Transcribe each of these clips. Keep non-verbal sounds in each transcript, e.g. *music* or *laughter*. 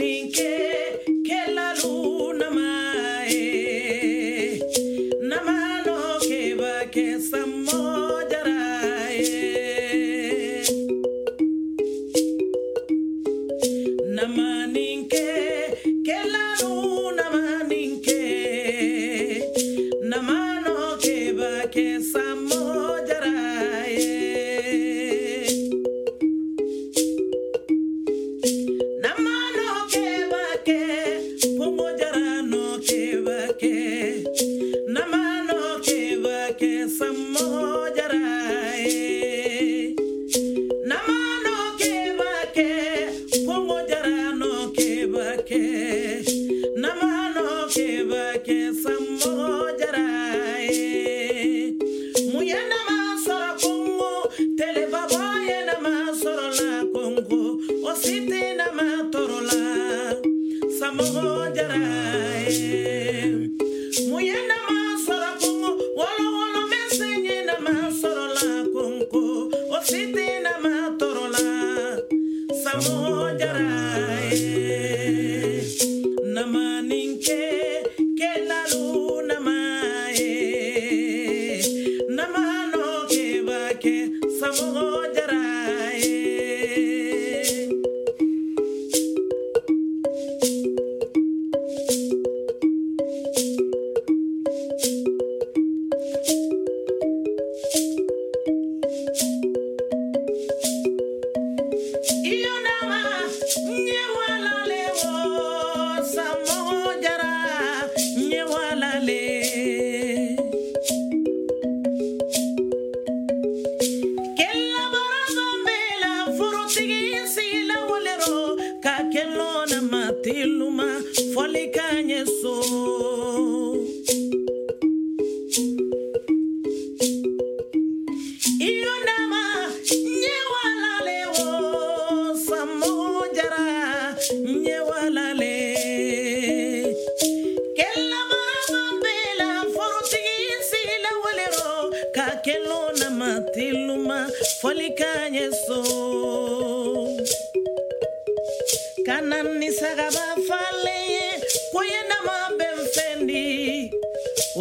me mojaran la maninche.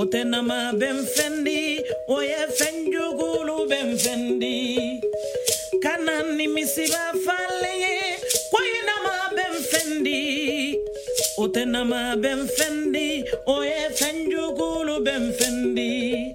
utenama bemfendi oye fenjugulu bemfendi kanani misiba fale koinama Benfendi. Otenama Benfendi, oye fenjugulu Benfendi.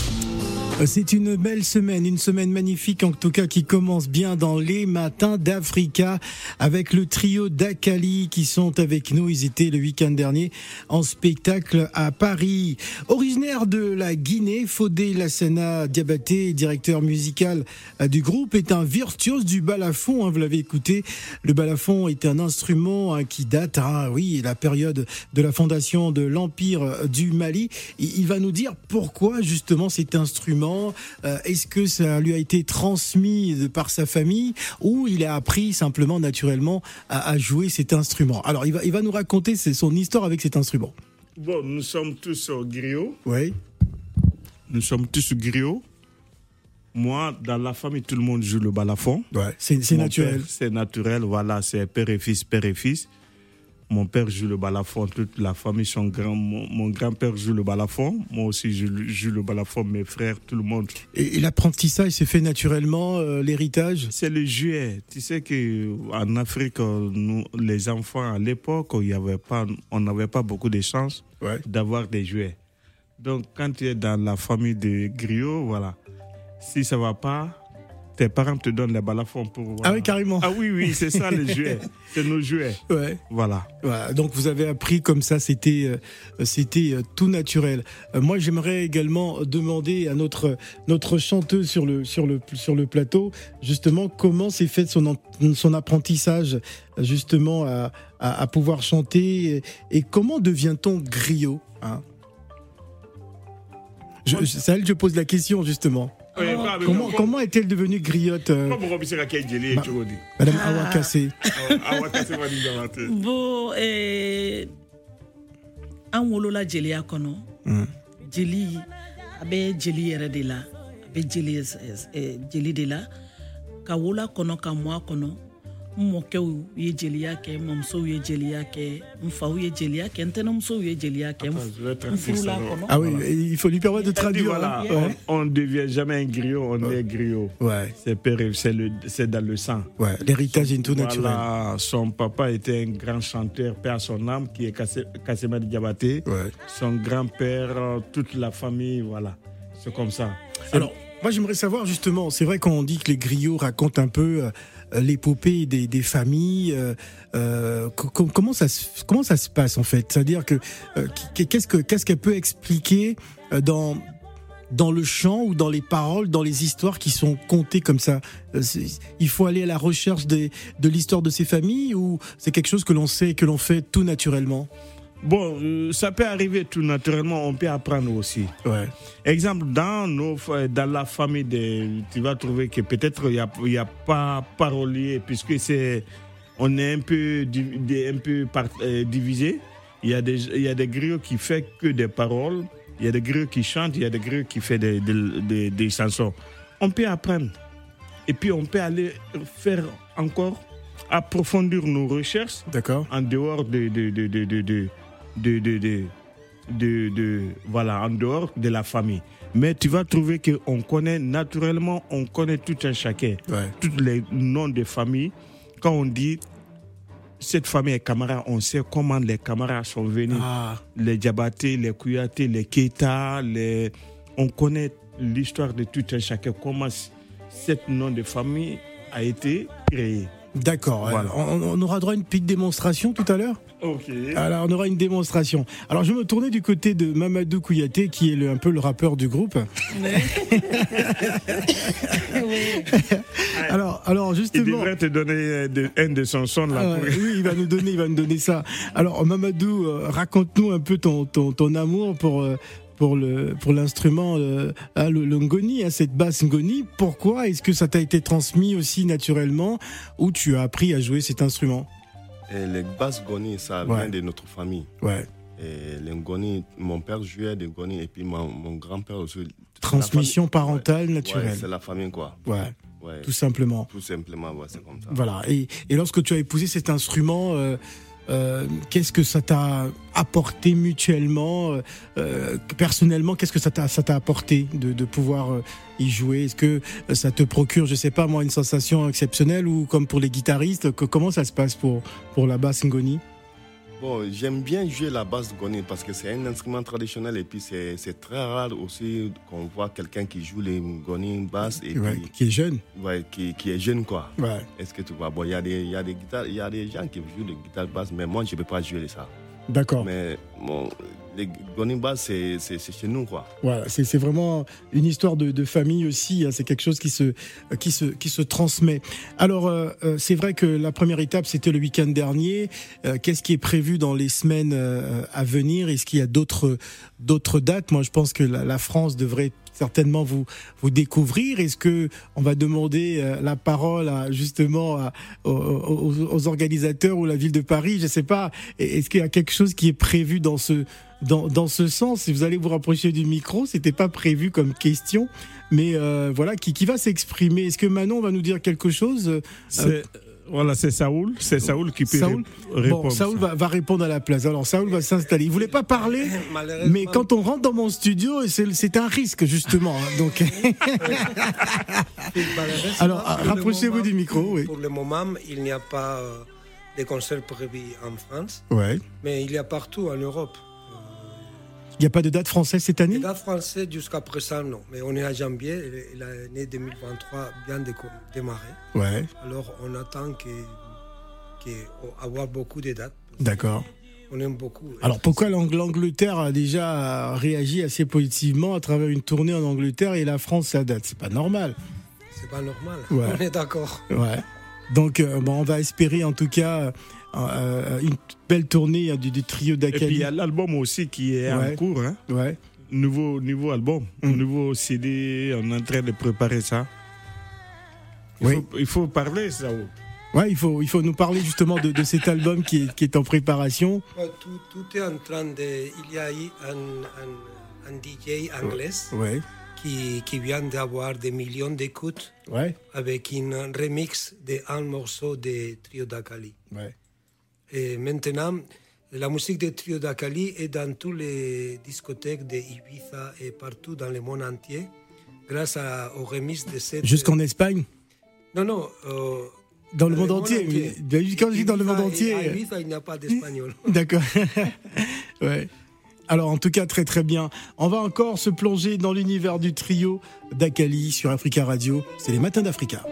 C'est une belle semaine, une semaine magnifique en tout cas qui commence bien dans les matins d'Africa avec le trio d'Akali qui sont avec nous. Ils étaient le week-end dernier en spectacle à Paris. Originaire de la Guinée, Fodé Lassana Diabaté, directeur musical du groupe, est un virtuose du balafon. Hein, vous l'avez écouté. Le balafon est un instrument hein, qui date, ah oui, la période de la fondation de l'Empire du Mali. Il va nous dire pourquoi justement cet instrument euh, est-ce que ça lui a été transmis par sa famille ou il a appris simplement naturellement à, jouer cet instrument? Alors il va, il va nous raconter son histoire avec cet instrument. Bon, nous sommes tous griots. Oui. Nous sommes tous griots. Moi, dans la famille, tout le monde joue le balafon. Ouais, c'est naturel. C'est naturel, voilà, c'est père et fils, père et fils. Mon père joue le balafon, toute la famille, son grand, mon, mon grand-père joue le balafon. Moi aussi, je joue le balafon, mes frères, tout le monde. Et, et l'apprentissage s'est fait naturellement, euh, l'héritage? C'est le jouet. Tu sais que en Afrique, euh, nous, les enfants à l'époque, il y avait pas, on n'avait pas beaucoup de chance Ouais. d'avoir des jouets. Donc, quand tu es dans la famille de griots, voilà, si ça va pas, tes parents te donnent les balafons pour. Ah oui, carrément. Ah oui, oui, c'est ça les jouets. *laughs* C'est nos jouets. Ouais. Voilà. Voilà, donc vous avez appris comme ça, c'était euh, c'était euh, tout naturel. Euh, moi, j'aimerais également demander à notre notre chanteuse sur le sur le sur le plateau justement comment s'est fait son son apprentissage justement à, à, à pouvoir chanter et, comment devient-on griot hein? Je, je- c'est à elle que je pose la question justement. Comment comment est-elle devenue griotte, euh, Bah. Madame Ah. Awa Kassé bon eh, an wolola jeliya kɔnɔ jeli a bɛ jeli yɛrɛ de la a bɛ jeli jeli de la ka wola kɔnɔ ka mɔ a kɔnɔ n mɔkɛw ye jeliya kɛ n mɔmusow ye jeliya kɛ n faw ye jeliya kɛ n tɛnɛmusow ye jeliya kɛ n Attends, je vais n traduire furula ça, kɔnɔ Ah oui, il faut lui permettre de traduire. voilà, hein. Ouais. on ne devient jamais un griot, on est griot. Ouais, C'est père c'est le- c'est dans le sang. ouais, l'héritage est tout naturel. Voilà, son papa était un grand chanteur, père à son âme, qui est Kassemad Diabaté. Ouais. Son grand-père, euh, toute la famille, voilà. C'est comme ça. Alors, moi j'aimerais savoir justement, c'est vrai qu'on dit que les griots racontent un peu euh, l'épopée des, des familles. euh, euh, co- co- comment ça se, comment ça se passe en fait? C'est-à-dire que euh, qu- qu'est-ce que qu'est-ce qu'elle peut expliquer euh, dans dans le chant ou dans les paroles, dans les histoires qui sont contées comme ça? Il faut aller à la recherche des, de l'histoire de ces familles ou c'est quelque chose que l'on sait, que l'on fait tout naturellement? Bon, euh, ça peut arriver tout naturellement, on peut apprendre aussi. Ouais. Exemple, dans, nos, dans la famille, de, tu vas trouver que peut-être il n'y a, y a pas parolier, puisque c'est, on est un peu, des- un peu euh, divisé. Il y, a des, il y a des griots qui font que des paroles, il y a des griots qui chantent, il y a des griots qui font des, des, des- des chansons. On peut apprendre. Et puis on peut aller faire encore, approfondir nos recherches D'accord. en dehors de de de de de de de, de, voilà en dehors de la famille mais tu vas trouver que on connaît naturellement on connaît tout un chacun Ouais. tous les noms de famille quand on dit cette famille est camarade on sait comment les camarades sont venus Ah, les Diabaté, les Kouyaté, les Keita, les... on connaît l'histoire de tout un chacun, comment cette nom de famille a été créé. d'accord. Voilà. On, on aura droit à une petite démonstration tout à l'heure? Ok. Alors, on aura une démonstration. Alors, je vais me tourner du côté de Mamadou Kouyaté, qui est le- un peu le rappeur du groupe. *laughs* Alors, alors Il justement. devrait te donner euh, de- un de son son là. Ouais, oui, il va nous donner, il va nous donner ça. Alors, Mamadou, euh, raconte-nous un peu ton, ton, ton amour pour, euh, pour le, pour l'instrument, euh, ah, le, le ngoni, hein, cette basse ngoni. Pourquoi est-ce que ça t'a été transmis aussi naturellement ou tu as appris à jouer cet instrument? Et les basses goni, ça Ouais. vient de notre famille. Ouais. Et les goni, mon père jouait des goni et puis mon, mon grand-père aussi. Transmission parentale Ouais, naturelle. C'est la famille, quoi. Ouais, Ouais, tout simplement. tout simplement, ouais, c'est comme ça. Voilà. Et, et lorsque tu as épousé cet instrument, euh, euh, qu'est-ce que ça t'a apporté mutuellement, euh, euh, personnellement, qu'est-ce que ça t'a ça t'a apporté de, de pouvoir euh, y jouer? Est-ce que ça te procure, je sais pas moi, une sensation exceptionnelle ou comme pour les guitaristes, que- comment ça se passe pour pour la basse ngoni? Bon, j'aime bien jouer la basse goni parce que c'est un instrument traditionnel et puis c'est c'est très rare aussi qu'on voit quelqu'un qui joue les goni basse et Ouais, puis qui est jeune ouais, qui, qui est jeune, quoi. Ouais. Est-ce que tu vois? Bon, il y, a des- y, a des guitares- il y a des gens qui jouent des guitares basses, mais moi, je ne peux pas jouer ça. D'accord. Mais bon, les goni basses, c'est chez nous, quoi. Voilà, c'est vraiment une histoire de, famille aussi. hein, c'est quelque chose qui se, qui se, qui se transmet. Alors, euh, euh, c'est vrai que la première étape, c'était le week-end dernier. Euh, Qu'est-ce qui est prévu dans les semaines à venir? Est-ce qu'il y a d'autres, dates? Moi, je pense que la France devrait certainement vous vous découvrir. Est-ce que on va demander euh, la parole à, justement à- aux, aux- organisateurs ou la ville de Paris Je sais pas. Est-ce qu'il y a quelque chose qui est prévu dans ce dans, dans ce sens? Si vous allez vous rapprocher du micro, c'était pas prévu comme question, mais euh, voilà, qui, qui va s'exprimer Est-ce que Manon va nous dire quelque chose C'est- Voilà, c'est Saoul. C'est Saoul qui peut Saoul ré- répondre. Bon, Saoul va, va répondre à la place. Alors Saoul va s'installer. Il voulait pas parler, Malheureusement, mais quand on rentre dans mon studio, c'est un risque justement. hein. Donc, *laughs* alors rapprochez-vous du micro. Oui. Pour le moment, il n'y a pas euh, de concert prévu en France, Ouais. mais il y a partout en Europe. Il n'y a pas de date française cette année dates françaises jusqu'à présent, non. Mais on est à janvier et l'année 2023 vient de démarrer. Ouais. Alors on attend que, que avoir beaucoup de dates. D'accord. On aime beaucoup. Alors pourquoi l'Ang- l'Angleterre a déjà réagi assez positivement à travers une tournée en Angleterre et la France la date? C'est pas normal. C'est pas normal. Ouais. On est d'accord. Ouais. Donc euh, bon, on va espérer en tout cas une belle tournée euh, du, du trio Et puis il d'Akali. y a l'album aussi qui est Ouais. en cours. Hein. Ouais. Nouveau, nouveau album, Mm. nouveau CD. On est en train de préparer ça. Il, Oui. faut, il faut parler, Saoul. Ouais, il faut, il faut nous parler justement de, de cet album qui est, qui est en préparation. Tout, tout est en train de. Il y a eu un, un, un DJ anglais Ouais. qui, qui vient d'avoir des millions d'écoutes Ouais. avec un remix d'un morceau de Trio d'Akali. Ouais. Et maintenant, la musique de Trio d'Akali est dans toutes les discothèques de Ibiza et partout dans le monde entier, grâce à- au remix de cette. Jusqu'en Espagne? Non, non. euh, Dans le monde entier. mais- Quand je dis dans le monde entier. À Ibiza, il n'y a pas d'espagnol. *laughs* D'accord. *laughs* ouais. Alors en tout cas très très bien. On va encore se plonger dans l'univers du trio d'Akali sur Africa Radio. C'est les matins d'Africa.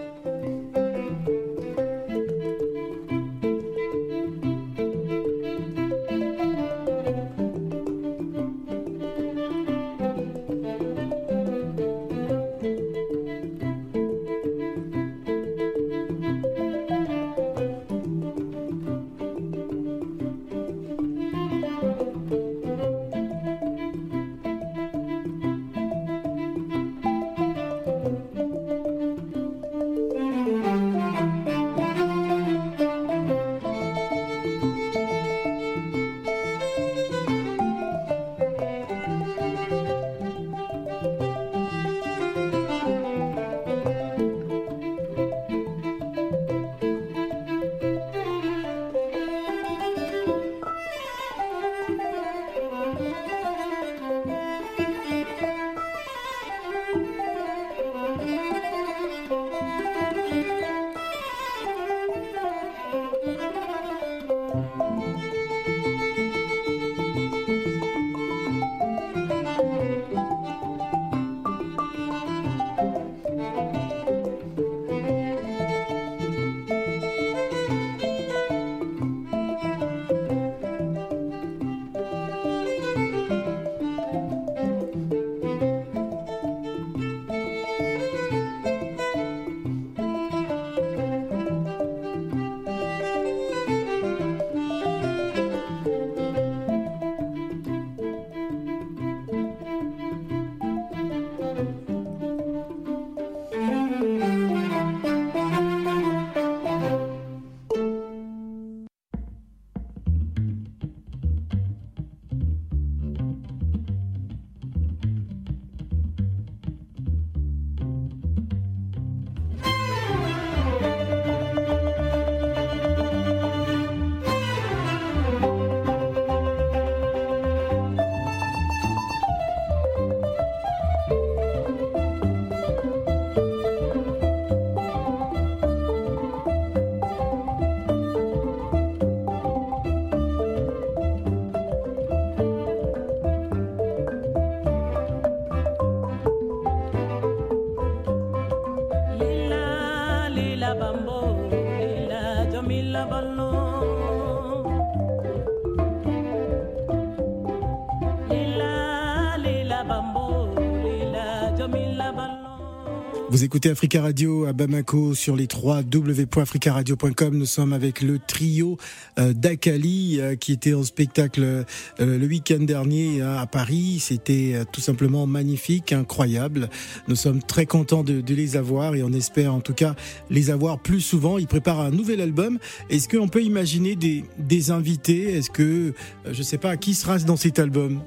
Vous écoutez Africa Radio à Bamako sur les 3 www.africaradio.com. Nous sommes avec le trio euh, d'Akali euh, qui était en spectacle euh, le week-end dernier à Paris. C'était tout simplement magnifique, incroyable. Nous sommes très contents de, les avoir et on espère en tout cas les avoir plus souvent. Ils préparent un nouvel album. Est-ce qu'on peut imaginer des, invités? Est-ce que, je sais pas, qui sera dans cet album?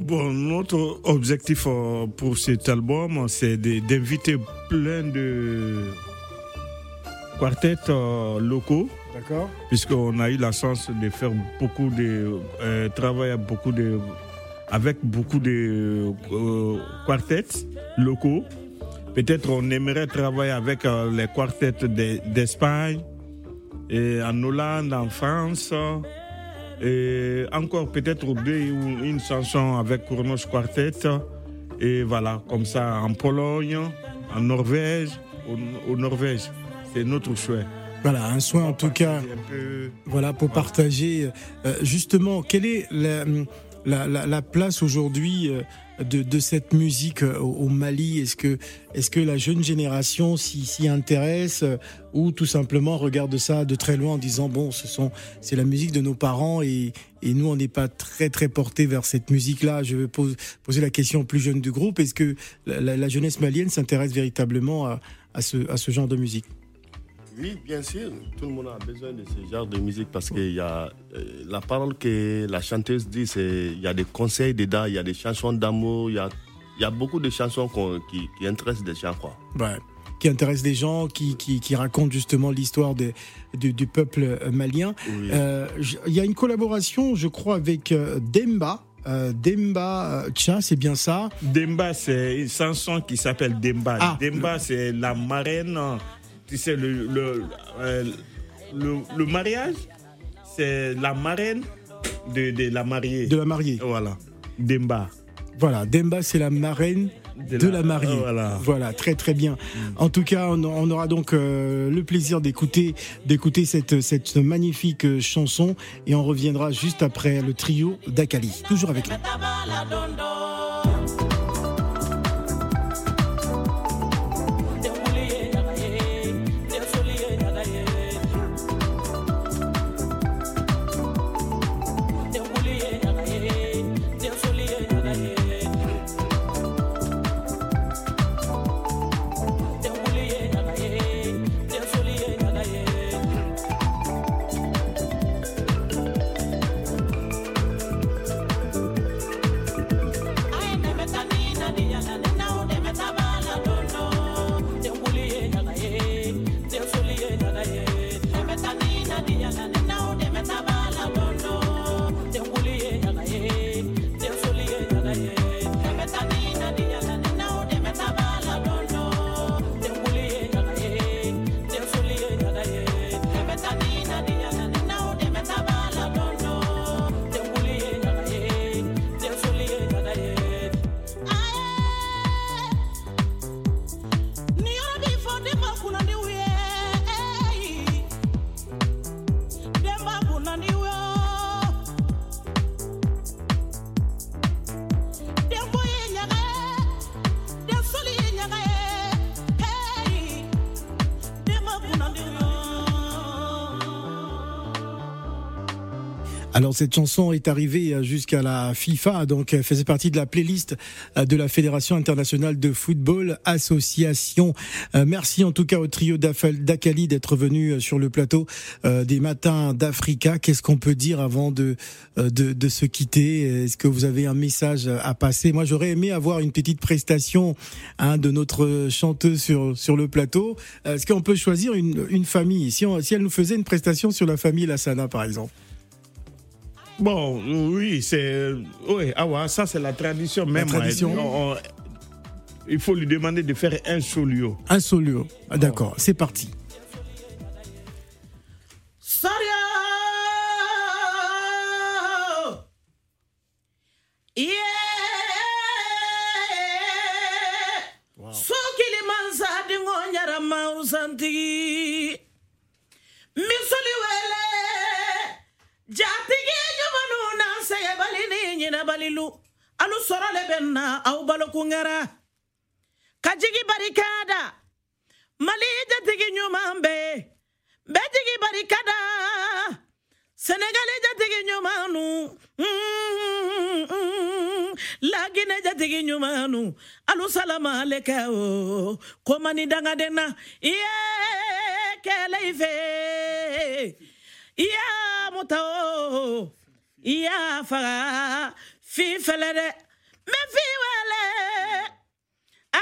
Bon, notre objectif euh, pour cet album, c'est d'inviter plein de quartets euh, locaux. D'accord. Puisqu'on a eu la chance de faire beaucoup de euh, travail beaucoup de, avec beaucoup de euh, quartets locaux. Peut-être on aimerait travailler avec les quartets d'Espagne, et en Hollande, en France. Et encore peut-être deux ou une chanson avec Kronos Quartet. Et voilà, comme ça, en Pologne, en Norvège, au, au Norvège. C'est notre souhait. Voilà, un soin en tout cas. Peu... Voilà, pour voilà. partager. Euh, justement, quelle est la, la, la, la place aujourd'hui euh, de, de, cette musique au, au Mali? Est-ce que, est que la jeune génération s'y intéresse euh, ou tout simplement regarde ça de très loin en disant bon, ce sont c'est la musique de nos parents et, et nous on n'est pas très très porté vers cette musique-là? Je vais pose, poser la question aux plus jeunes du groupe. Est-ce que la, la, jeunesse malienne s'intéresse véritablement à, à, ce, à ce genre de musique? Oui, bien sûr, tout le monde a besoin de ce genre de musique parce qu'il y a euh, la parole que la chanteuse dit, c'est il y a des conseils dedans, il y a des chansons d'amour, il y a, il y a beaucoup de chansons qui, qui, intéressent des gens. Quoi. Ouais qui intéressent des gens, qui, qui, qui racontent justement l'histoire du, du, peuple malien. Il oui. euh, y a une collaboration, je crois, avec euh, Demba. Euh, Demba Tcha, c'est bien ça Demba, c'est une chanson qui s'appelle Demba. Ah, Demba, le... c'est la marraine tu sais, le, le, euh, le, le, mariage, c'est la marraine de, de, la mariée. De la mariée. Voilà. Demba. Voilà, Demba, c'est la marraine de, de la, la, mariée. Voilà. voilà. très très bien. Mm. En tout cas, on, on aura donc euh, le plaisir d'écouter d'écouter cette, cette magnifique euh, chanson et on reviendra juste après le trio d'Akali. Toujours avec nous. Alors cette chanson est arrivée jusqu'à la FIFA, donc elle faisait partie de la playlist de la Fédération internationale de football association. Euh, merci en tout cas au trio d'Akali d'être venu sur le plateau euh, des matins d'Africa. Qu'est-ce qu'on peut dire avant de, de, de se quitter? Est-ce que vous avez un message à passer? Moi j'aurais aimé avoir une petite prestation hein, de notre chanteuse sur, sur le plateau. Est-ce qu'on peut choisir une, une famille? Si, on, si elle nous faisait une prestation sur la famille Lassana par exemple Bon, oui, c'est. Oui, ah ouais, ça, c'est la tradition même. La tradition. On, on, il faut lui demander de faire un solio. Un solio. Ah, D'accord, c'est parti. Ɲumanu mm-hmm. laginɛ jatigi ɲumanu alu salama ale kɛ o ko mani dangaden na kɛlɛ i fɛ muta o. I y'a faga fi fɛlɛ dɛ mɛ fi wɛlɛ ah,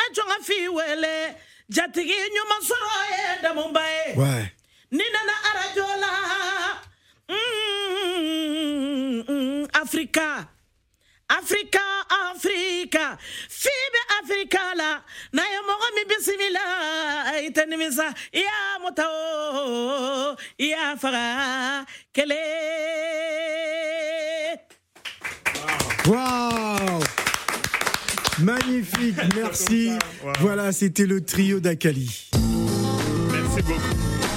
a jɔn ka fi wɛlɛ jatigi ɲuman sɔrɔ ye damuba ye. Ni nana arajo la mm, mm, afrika. Afrika afrika. Fi bɛ afrika la. N'a ye mɔgɔ min bisimila i tɛ nimisa i y'a muta o i y'a faga kelen Waouh Magnifique, *laughs* merci. Wow. Voilà, c'était le trio d'Akali. Merci beaucoup.